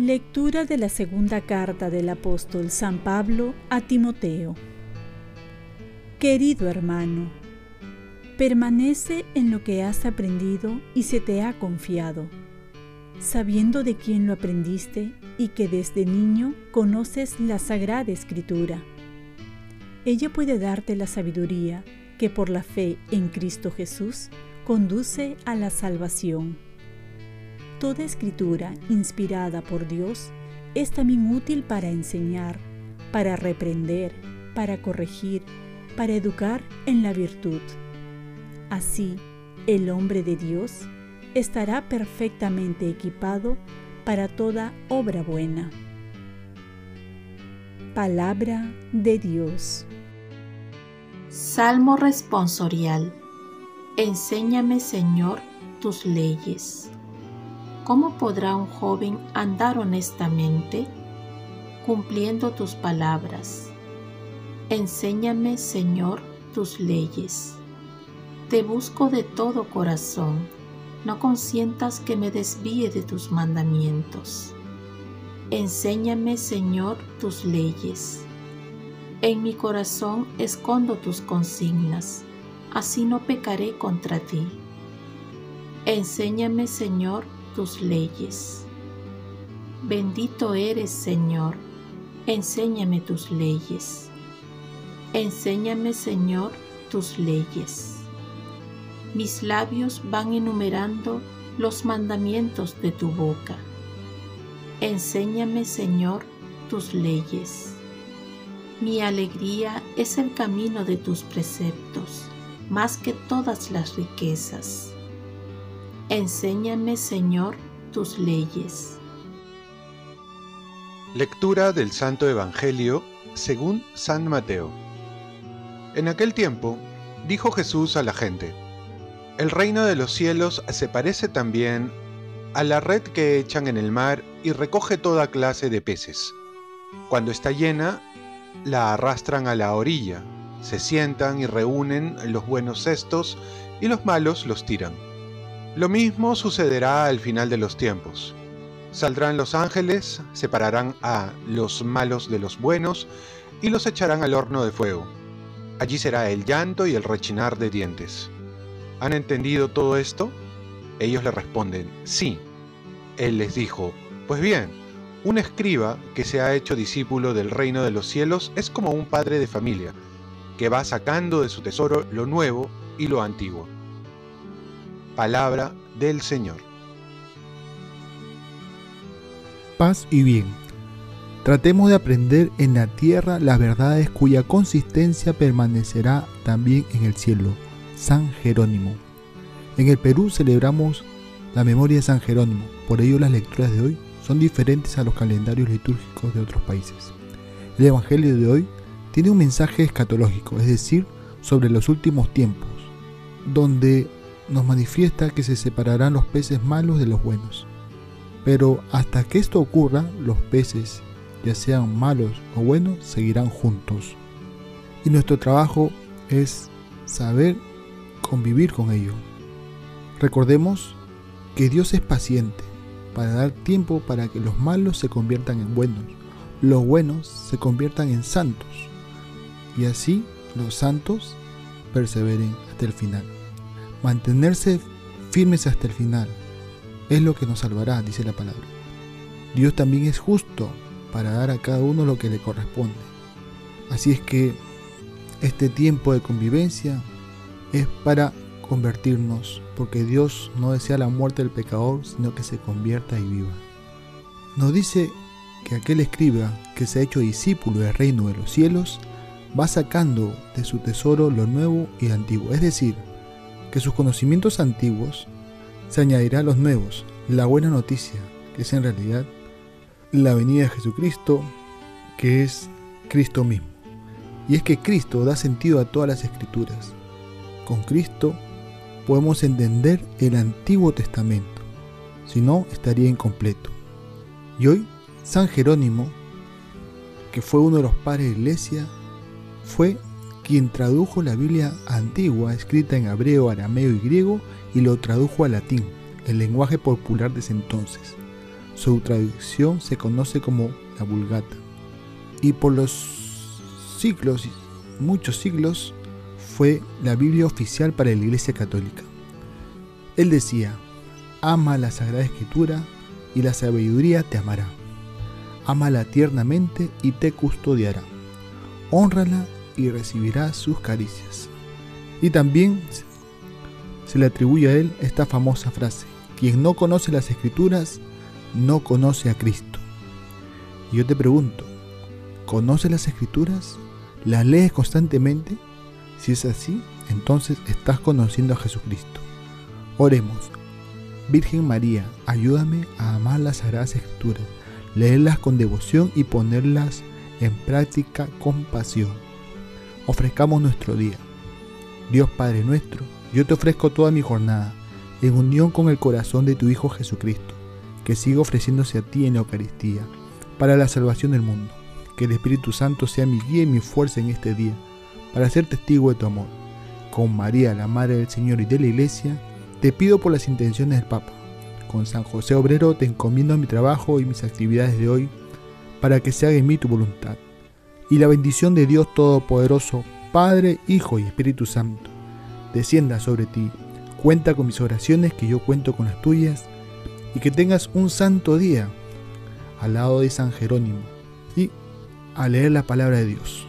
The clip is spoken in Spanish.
Lectura de la segunda carta del apóstol San Pablo a Timoteo. Querido hermano, permanece en lo que has aprendido y se te ha confiado, sabiendo de quién lo aprendiste y que desde niño conoces la Sagrada Escritura. Ella puede darte la sabiduría que por la fe en Cristo Jesús conduce a la salvación. Toda escritura inspirada por Dios es también útil para enseñar, para reprender, para corregir, para educar en la virtud. Así, el hombre de Dios estará perfectamente equipado para toda obra buena. Palabra de Dios. Salmo responsorial. Enséñame, Señor, tus leyes. ¿Cómo podrá un joven andar honestamente? Cumpliendo tus palabras. Enséñame, Señor, tus leyes. Te busco de todo corazón. No consientas que me desvíe de tus mandamientos. Enséñame, Señor, tus leyes. En mi corazón escondo tus consignas, así no pecaré contra ti. Enséñame, Señor, tus leyes. Bendito eres, Señor, enséñame tus leyes. Enséñame, Señor, tus leyes. Mis labios van enumerando los mandamientos de tu boca. Enséñame, Señor, tus leyes. Mi alegría es el camino de tus preceptos, más que todas las riquezas. Enséñame, Señor, tus leyes. Lectura del Santo Evangelio según San Mateo. En aquel tiempo, dijo Jesús a la gente, El reino de los cielos se parece también a la red que echan en el mar y recoge toda clase de peces. Cuando está llena, la arrastran a la orilla, se sientan y reúnen los buenos cestos y los malos los tiran. Lo mismo sucederá al final de los tiempos. Saldrán los ángeles, separarán a los malos de los buenos y los echarán al horno de fuego. Allí será el llanto y el rechinar de dientes. ¿Han entendido todo esto? Ellos le responden, sí. Él les dijo, pues bien, un escriba que se ha hecho discípulo del reino de los cielos es como un padre de familia, que va sacando de su tesoro lo nuevo y lo antiguo. Palabra del Señor. Paz y bien. Tratemos de aprender en la tierra las verdades cuya consistencia permanecerá también en el cielo. San Jerónimo. En el Perú celebramos la memoria de San Jerónimo, por ello las lecturas de hoy son diferentes a los calendarios litúrgicos de otros países. El Evangelio de hoy tiene un mensaje escatológico, es decir, sobre los últimos tiempos, donde nos manifiesta que se separarán los peces malos de los buenos. Pero hasta que esto ocurra, los peces, ya sean malos o buenos, seguirán juntos. Y nuestro trabajo es saber convivir con ello. Recordemos que Dios es paciente para dar tiempo para que los malos se conviertan en buenos, los buenos se conviertan en santos y así los santos perseveren hasta el final. Mantenerse firmes hasta el final es lo que nos salvará, dice la palabra. Dios también es justo para dar a cada uno lo que le corresponde. Así es que este tiempo de convivencia es para convertirnos, porque Dios no desea la muerte del pecador, sino que se convierta y viva. Nos dice que aquel escriba que se ha hecho discípulo del reino de los cielos va sacando de su tesoro lo nuevo y antiguo, es decir, que sus conocimientos antiguos se añadirá a los nuevos, la buena noticia, que es en realidad la venida de Jesucristo, que es Cristo mismo. Y es que Cristo da sentido a todas las escrituras. Con Cristo podemos entender el Antiguo Testamento, si no estaría incompleto. Y hoy San Jerónimo que fue uno de los padres de la iglesia, fue quien tradujo la Biblia antigua, escrita en hebreo, arameo y griego, y lo tradujo al latín, el lenguaje popular de entonces. Su traducción se conoce como la Vulgata. Y por los siglos, muchos siglos, fue la Biblia oficial para la Iglesia Católica. Él decía, ama la Sagrada Escritura y la sabiduría te amará. Ámala tiernamente y te custodiará. Honrala y recibirá sus caricias. Y también se le atribuye a él esta famosa frase, quien no conoce las escrituras, no conoce a Cristo. Y yo te pregunto, ¿conoces las escrituras? ¿Las lees constantemente? Si es así, entonces estás conociendo a Jesucristo. Oremos. Virgen María, ayúdame a amar las Sagradas Escrituras, leerlas con devoción y ponerlas en práctica con pasión. Ofrezcamos nuestro día. Dios Padre nuestro, yo te ofrezco toda mi jornada, en unión con el corazón de tu Hijo Jesucristo, que siga ofreciéndose a ti en la Eucaristía, para la salvación del mundo. Que el Espíritu Santo sea mi guía y mi fuerza en este día, para ser testigo de tu amor. Con María, la Madre del Señor y de la Iglesia, te pido por las intenciones del Papa. Con San José Obrero te encomiendo mi trabajo y mis actividades de hoy, para que se haga en mí tu voluntad. Y la bendición de Dios Todopoderoso, Padre, Hijo y Espíritu Santo, descienda sobre ti. Cuenta con mis oraciones, que yo cuento con las tuyas, y que tengas un santo día al lado de San Jerónimo y a leer la palabra de Dios.